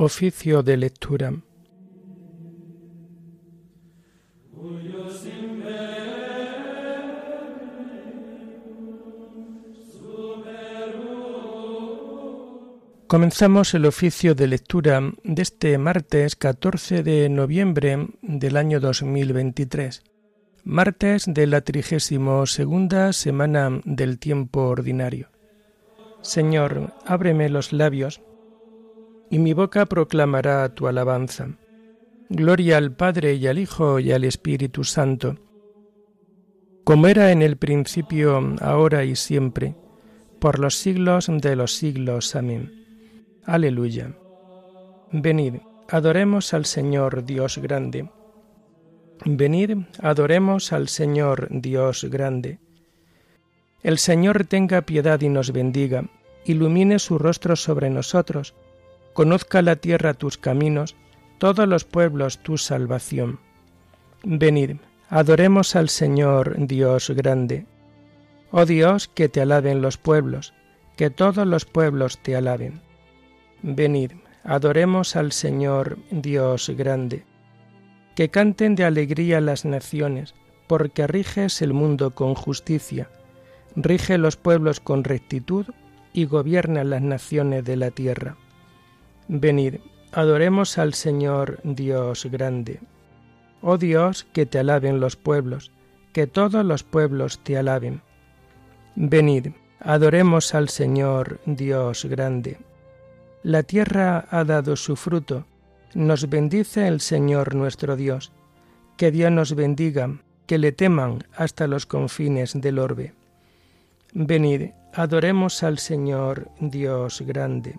Oficio de lectura. Comenzamos el oficio de lectura de este martes 14 de noviembre del año 2023, martes de la trigésimo segunda semana del tiempo ordinario. Señor, ábreme los labios, y mi boca proclamará tu alabanza. Gloria al Padre y al Hijo y al Espíritu Santo, como era en el principio, ahora y siempre, por los siglos de los siglos. Amén. Aleluya. Venid, adoremos al Señor Dios grande. Venid, adoremos al Señor Dios grande. El Señor tenga piedad y nos bendiga, ilumine su rostro sobre nosotros, conozca la tierra tus caminos, todos los pueblos tu salvación. Venid, adoremos al Señor Dios grande. Oh Dios, que te alaben los pueblos, que todos los pueblos te alaben. Venid, adoremos al Señor Dios grande. Que canten de alegría las naciones, porque riges el mundo con justicia, rige los pueblos con rectitud y gobierna las naciones de la tierra. Venid, adoremos al Señor Dios grande. Oh Dios, que te alaben los pueblos, que todos los pueblos te alaben. Venid, adoremos al Señor Dios grande. La tierra ha dado su fruto. Nos bendice el Señor nuestro Dios. Que Dios nos bendiga, que le teman hasta los confines del orbe. Venid, adoremos al Señor Dios grande.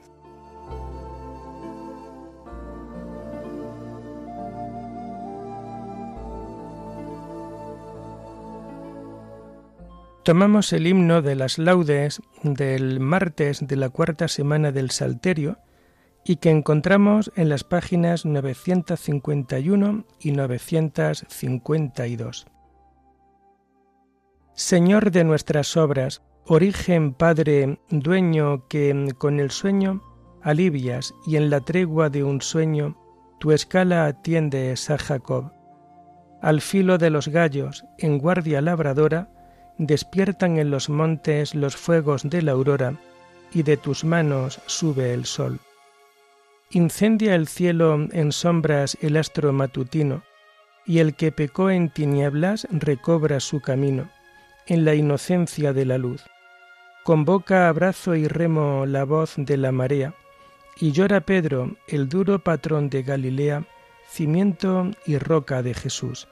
Tomamos el himno de las laudes del martes de la cuarta semana del Salterio y que encontramos en las páginas 951 y 952. Señor de nuestras obras, origen Padre, dueño que con el sueño alivias y en la tregua de un sueño tu escala atiendes a Jacob. Al filo de los gallos, en guardia labradora, despiertan en los montes los fuegos de la aurora, y de tus manos sube el sol. Incendia el cielo en sombras el astro matutino, y el que pecó en tinieblas recobra su camino en la inocencia de la luz. Convoca abrazo y remo la voz de la marea, y llora Pedro, el duro patrón de Galilea, cimiento y roca de Jesús.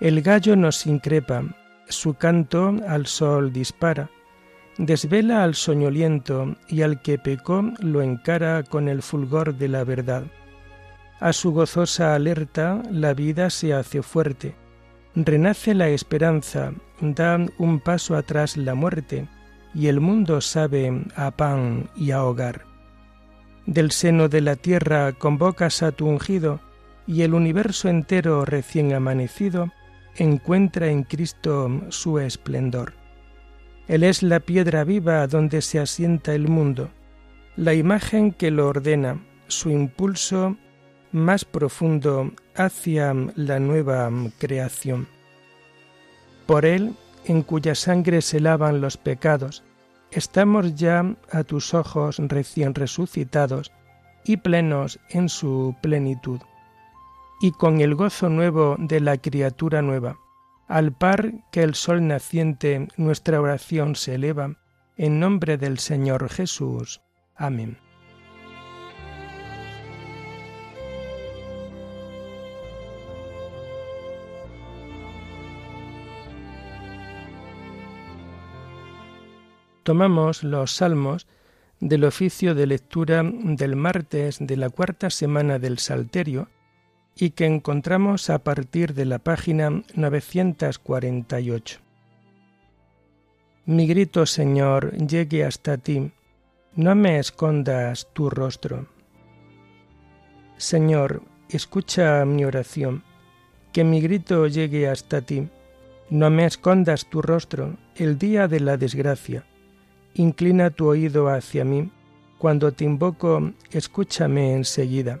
El gallo nos increpa, su canto al sol dispara, desvela al soñoliento y al que pecó lo encara con el fulgor de la verdad. A su gozosa alerta la vida se hace fuerte, renace la esperanza, da un paso atrás la muerte, y el mundo sabe a pan y a hogar. Del seno de la tierra convocas a tu ungido, y el universo entero recién amanecido encuentra en Cristo su esplendor. Él es la piedra viva donde se asienta el mundo, la imagen que lo ordena, su impulso más profundo hacia la nueva creación. Por Él, en cuya sangre se lavan los pecados, estamos ya a tus ojos recién resucitados y plenos en su plenitud, y con el gozo nuevo de la criatura nueva, al par que el sol naciente nuestra oración se eleva, en nombre del Señor Jesús. Amén. tomamos los salmos del oficio de lectura del martes de la cuarta semana del Salterio y que encontramos a partir de la página 948. Mi grito, Señor, llegue hasta ti, no me escondas tu rostro. Señor, escucha mi oración, que mi grito llegue hasta ti. No me escondas tu rostro el día de la desgracia. Inclina tu oído hacia mí. Cuando te invoco, escúchame enseguida.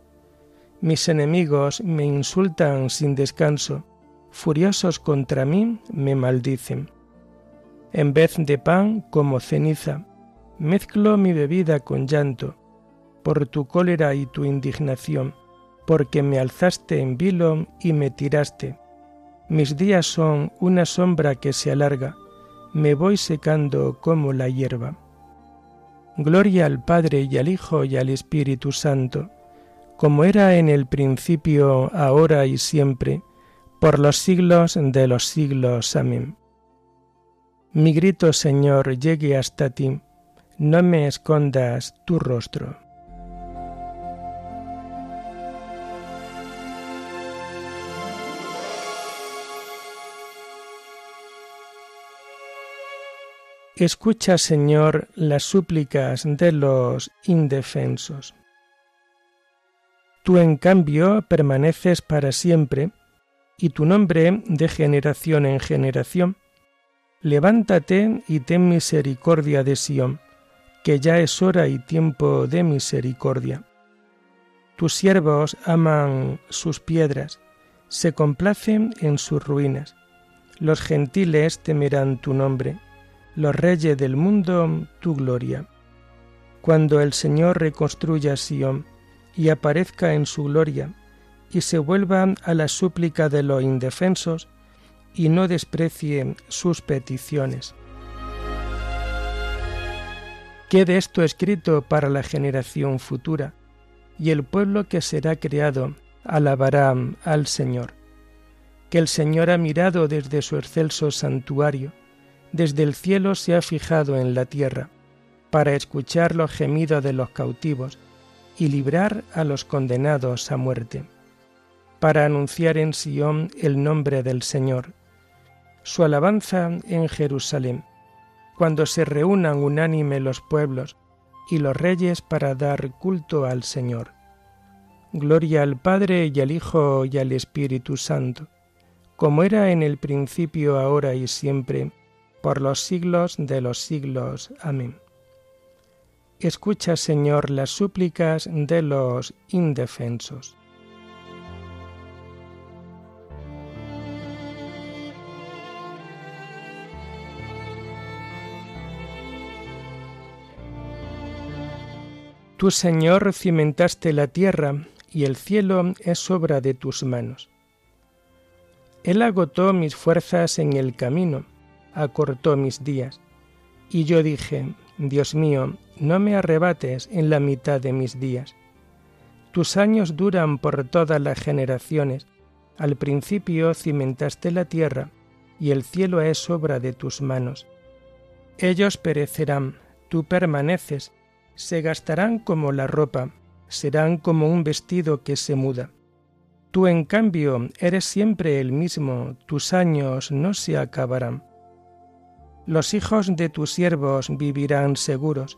Mis enemigos me insultan sin descanso, furiosos contra mí me maldicen. En vez de pan como ceniza, mezclo mi bebida con llanto, por tu cólera y tu indignación, porque me alzaste en vilo y me tiraste. Mis días son una sombra que se alarga, me voy secando como la hierba. Gloria al Padre y al Hijo y al Espíritu Santo, como era en el principio, ahora y siempre, por los siglos de los siglos. Amén. Mi grito, Señor, llegue hasta ti no me escondas tu rostro. Escucha, Señor, las súplicas de los indefensos. Tú, en cambio, permaneces para siempre, y tu nombre de generación en generación. Levántate y ten misericordia de Sión que ya es hora y tiempo de misericordia. Tus siervos aman sus piedras, se complacen en sus ruinas. Los gentiles temerán tu nombre, los reyes del mundo tu gloria. Cuando el Señor reconstruya Sión y aparezca en su gloria, y se vuelva a la súplica de los indefensos, y no desprecie sus peticiones. Quede esto escrito para la generación futura, y el pueblo que será creado alabará al Señor. Que el Señor ha mirado desde su excelso santuario, desde el cielo se ha fijado en la tierra, para escuchar los gemidos de los cautivos y librar a los condenados a muerte, para anunciar en Sión el nombre del Señor, su alabanza en Jerusalén cuando se reúnan unánime los pueblos y los reyes para dar culto al Señor. Gloria al Padre y al Hijo y al Espíritu Santo, como era en el principio, ahora y siempre, por los siglos de los siglos. Amén. Escucha, Señor, las súplicas de los indefensos. Tú, Señor, cimentaste la tierra, y el cielo es obra de tus manos. Él agotó mis fuerzas en el camino, acortó mis días, y yo dije, Dios mío, no me arrebates en la mitad de mis días. Tus años duran por todas las generaciones, al principio cimentaste la tierra, y el cielo es obra de tus manos. Ellos perecerán, tú permaneces, se gastarán como la ropa, serán como un vestido que se muda. Tú, en cambio, eres siempre el mismo, tus años no se acabarán. Los hijos de tus siervos vivirán seguros,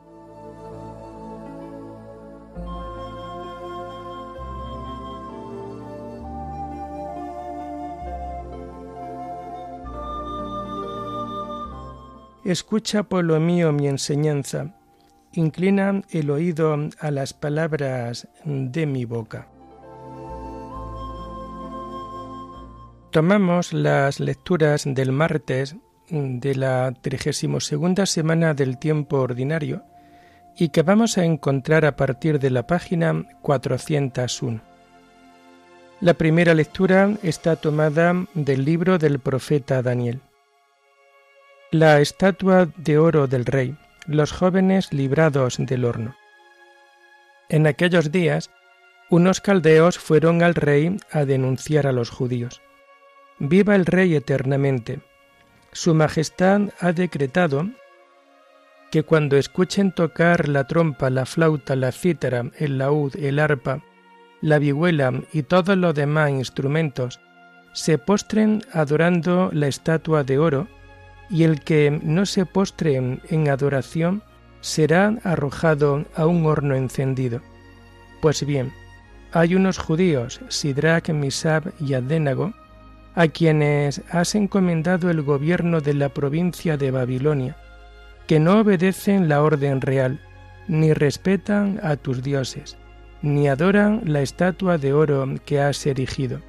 Escucha, pueblo mío, mi enseñanza, inclina el oído a las palabras de mi boca. Tomamos las lecturas del martes de la 32 semana del tiempo ordinario y que vamos a encontrar a partir de la página 401. La primera lectura está tomada del libro del profeta Daniel. La estatua de oro del rey, los jóvenes librados del horno. En aquellos días, unos caldeos fueron al rey a denunciar a los judíos. Viva el rey eternamente. Su Majestad ha decretado que cuando escuchen tocar la trompa, la flauta, la cítara, el laúd, el arpa, la vihuela y todos los demás instrumentos se postren adorando la estatua de oro, y el que no se postre en adoración será arrojado a un horno encendido. Pues bien, hay unos judíos, Sidrach, Misab y Adénago, a quienes has encomendado el gobierno de la provincia de Babilonia, que no obedecen la orden real, ni respetan a tus dioses, ni adoran la estatua de oro que has erigido.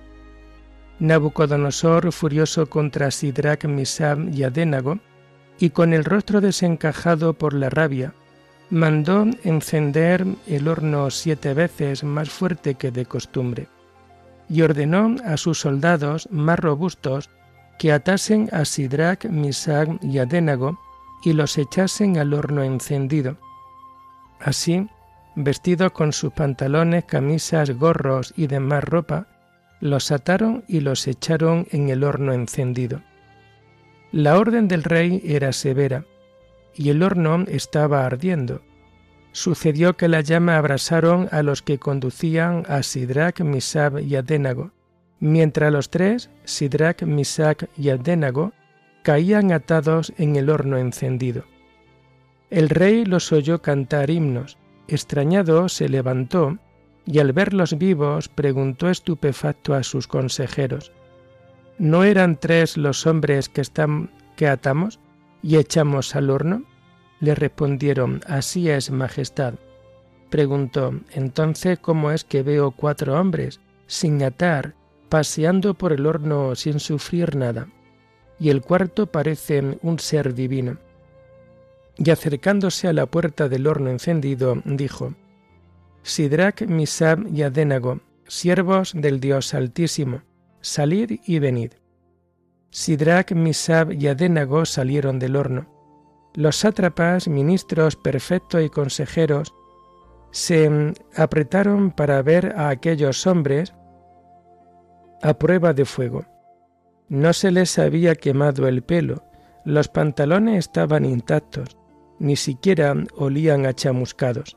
Nabucodonosor, furioso contra Sidrach, Misab y Adénago, y con el rostro desencajado por la rabia, mandó encender el horno siete veces más fuerte que de costumbre, y ordenó a sus soldados más robustos que atasen a Sidrach, Misag y Adénago y los echasen al horno encendido. Así, vestidos con sus pantalones, camisas, gorros y demás ropa, los ataron y los echaron en el horno encendido. La orden del rey era severa, y el horno estaba ardiendo. Sucedió que la llama abrasaron a los que conducían a Sidrach, Misab y Adénago, mientras los tres, Sidrach, Misac y Adénago, caían atados en el horno encendido. El rey los oyó cantar himnos, extrañado se levantó y al verlos vivos preguntó estupefacto a sus consejeros, ¿No eran tres los hombres que, atamos y echamos al horno? Le respondieron, Así es, Majestad. Preguntó, Entonces, ¿cómo es que veo cuatro hombres, sin atar, paseando por el horno sin sufrir nada? Y el cuarto parece un ser divino. Y acercándose a la puerta del horno encendido, dijo, Sidrach, Misab y Adénago, siervos del Dios Altísimo, salid y venid. Sidrach, Misab y Adénago salieron del horno los sátrapas, ministros perfectos y consejeros se apretaron para ver a aquellos hombres a prueba de fuego. No se les había quemado el pelo, los pantalones estaban intactos, ni siquiera olían a chamuscados.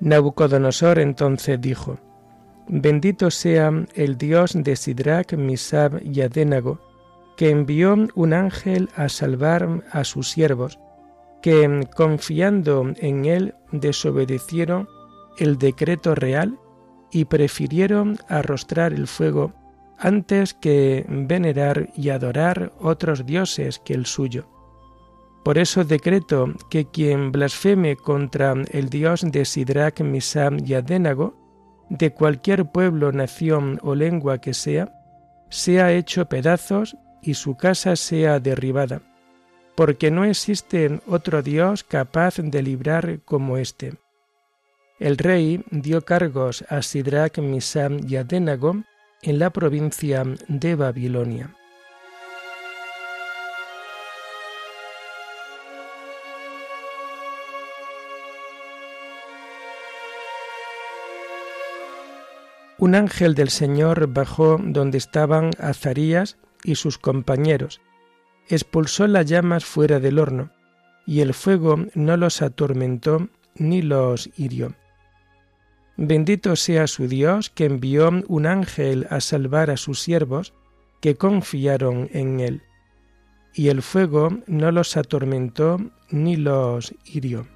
Nabucodonosor entonces dijo, Bendito sea el Dios de Sidrach, Misab y Adénago, que envió un ángel a salvar a sus siervos, que confiando en él desobedecieron el decreto real y prefirieron arrostrar el fuego antes que venerar y adorar otros dioses que el suyo. Por eso decreto que quien blasfeme contra el dios de Sidrach, Misam y Adénago, de cualquier pueblo, nación o lengua que sea, sea hecho pedazos y su casa sea derribada, porque no existe otro Dios capaz de librar como éste. El rey dio cargos a Sidrach, Misam y Adénago en la provincia de Babilonia. Un ángel del Señor bajó donde estaban Azarías y sus compañeros, expulsó las llamas fuera del horno, y el fuego no los atormentó ni los hirió. Bendito sea su Dios que envió un ángel a salvar a sus siervos que confiaron en él, y el fuego no los atormentó ni los hirió.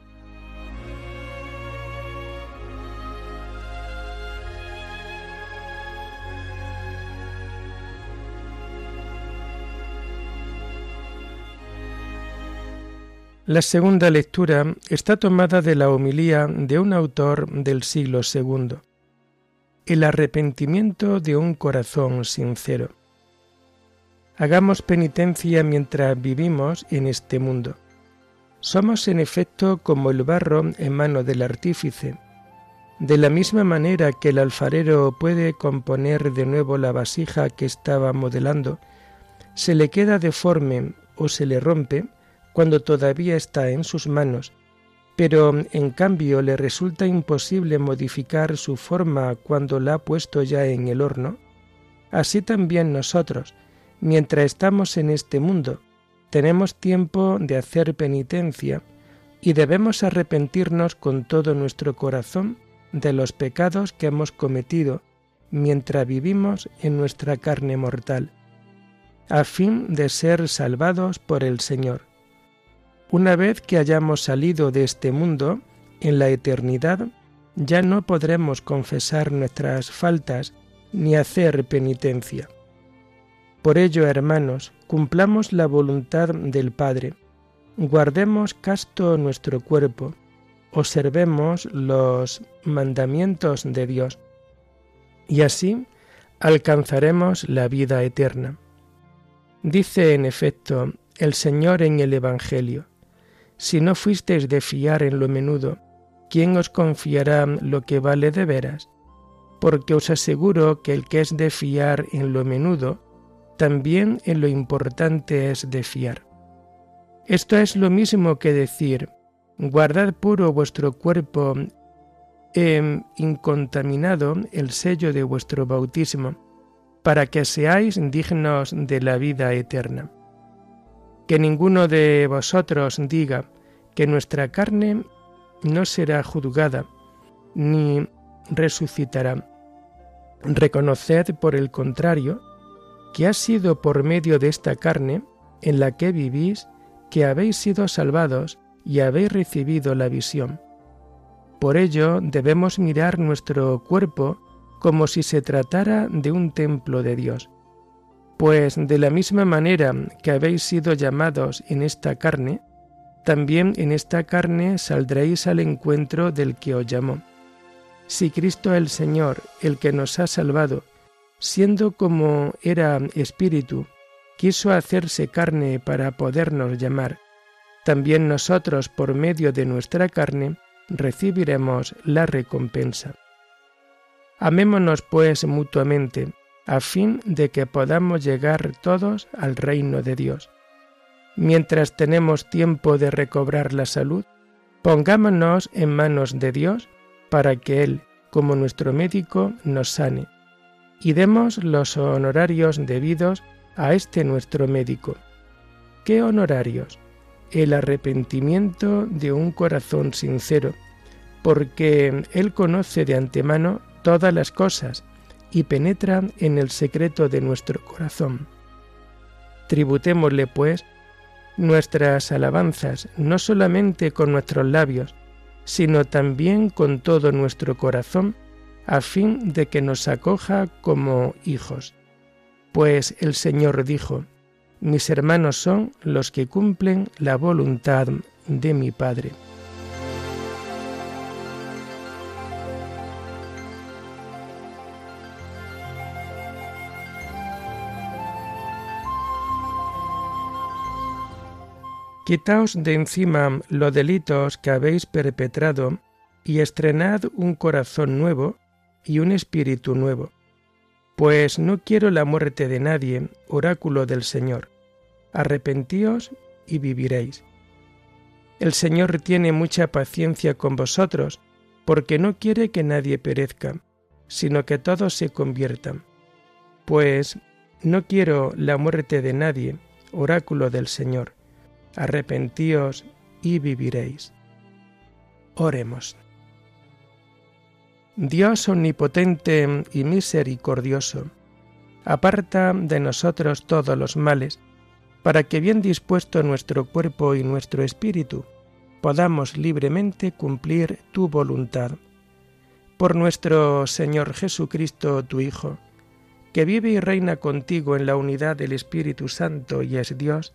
La segunda lectura está tomada de la homilía de un autor del siglo II. El arrepentimiento de un corazón sincero. Hagamos penitencia mientras vivimos en este mundo. Somos en efecto como el barro en mano del artífice. De la misma manera que el alfarero puede componer de nuevo la vasija que estaba modelando, se le queda deforme o se le rompe cuando todavía está en sus manos, pero en cambio le resulta imposible modificar su forma cuando la ha puesto ya en el horno, así también nosotros, mientras estamos en este mundo, tenemos tiempo de hacer penitencia y debemos arrepentirnos con todo nuestro corazón de los pecados que hemos cometido mientras vivimos en nuestra carne mortal, a fin de ser salvados por el Señor. Una vez que hayamos salido de este mundo, en la eternidad, ya no podremos confesar nuestras faltas ni hacer penitencia. Por ello, hermanos, cumplamos la voluntad del Padre, guardemos casto nuestro cuerpo, observemos los mandamientos de Dios, y así alcanzaremos la vida eterna. Dice en efecto el Señor en el Evangelio, si no fuisteis de fiar en lo menudo, ¿quién os confiará lo que vale de veras? Porque os aseguro que el que es de fiar en lo menudo, también en lo importante es de fiar. Esto es lo mismo que decir, guardad puro vuestro cuerpo e incontaminado el sello de vuestro bautismo, para que seáis dignos de la vida eterna. Que ninguno de vosotros diga que nuestra carne no será juzgada, ni resucitará. Reconoced, por el contrario, que ha sido por medio de esta carne en la que vivís que habéis sido salvados y habéis recibido la visión. Por ello debemos mirar nuestro cuerpo como si se tratara de un templo de Dios. Pues de la misma manera que habéis sido llamados en esta carne, también en esta carne saldréis al encuentro del que os llamó. Si Cristo el Señor, el que nos ha salvado, siendo como era espíritu, quiso hacerse carne para podernos llamar, también nosotros por medio de nuestra carne recibiremos la recompensa. Amémonos pues mutuamente, a fin de que podamos llegar todos al reino de Dios. Mientras tenemos tiempo de recobrar la salud, pongámonos en manos de Dios para que Él, como nuestro médico, nos sane y demos los honorarios debidos a este nuestro médico. ¿Qué honorarios? El arrepentimiento de un corazón sincero, porque Él conoce de antemano todas las cosas y penetra en el secreto de nuestro corazón. Tributémosle, pues, nuestras alabanzas no solamente con nuestros labios, sino también con todo nuestro corazón, a fin de que nos acoja como hijos. Pues el Señor dijo, mis hermanos son los que cumplen la voluntad de mi Padre. Quitaos de encima los delitos que habéis perpetrado y estrenad un corazón nuevo y un espíritu nuevo. Pues no quiero la muerte de nadie, oráculo del Señor. Arrepentíos y viviréis. El Señor tiene mucha paciencia con vosotros, porque no quiere que nadie perezca, sino que todos se conviertan. Pues no quiero la muerte de nadie, oráculo del Señor. Arrepentíos y viviréis. Oremos. Dios omnipotente y misericordioso, aparta de nosotros todos los males, para que bien dispuesto nuestro cuerpo y nuestro espíritu, podamos libremente cumplir tu voluntad. Por nuestro Señor Jesucristo, tu Hijo, que vive y reina contigo en la unidad del Espíritu Santo y es Dios,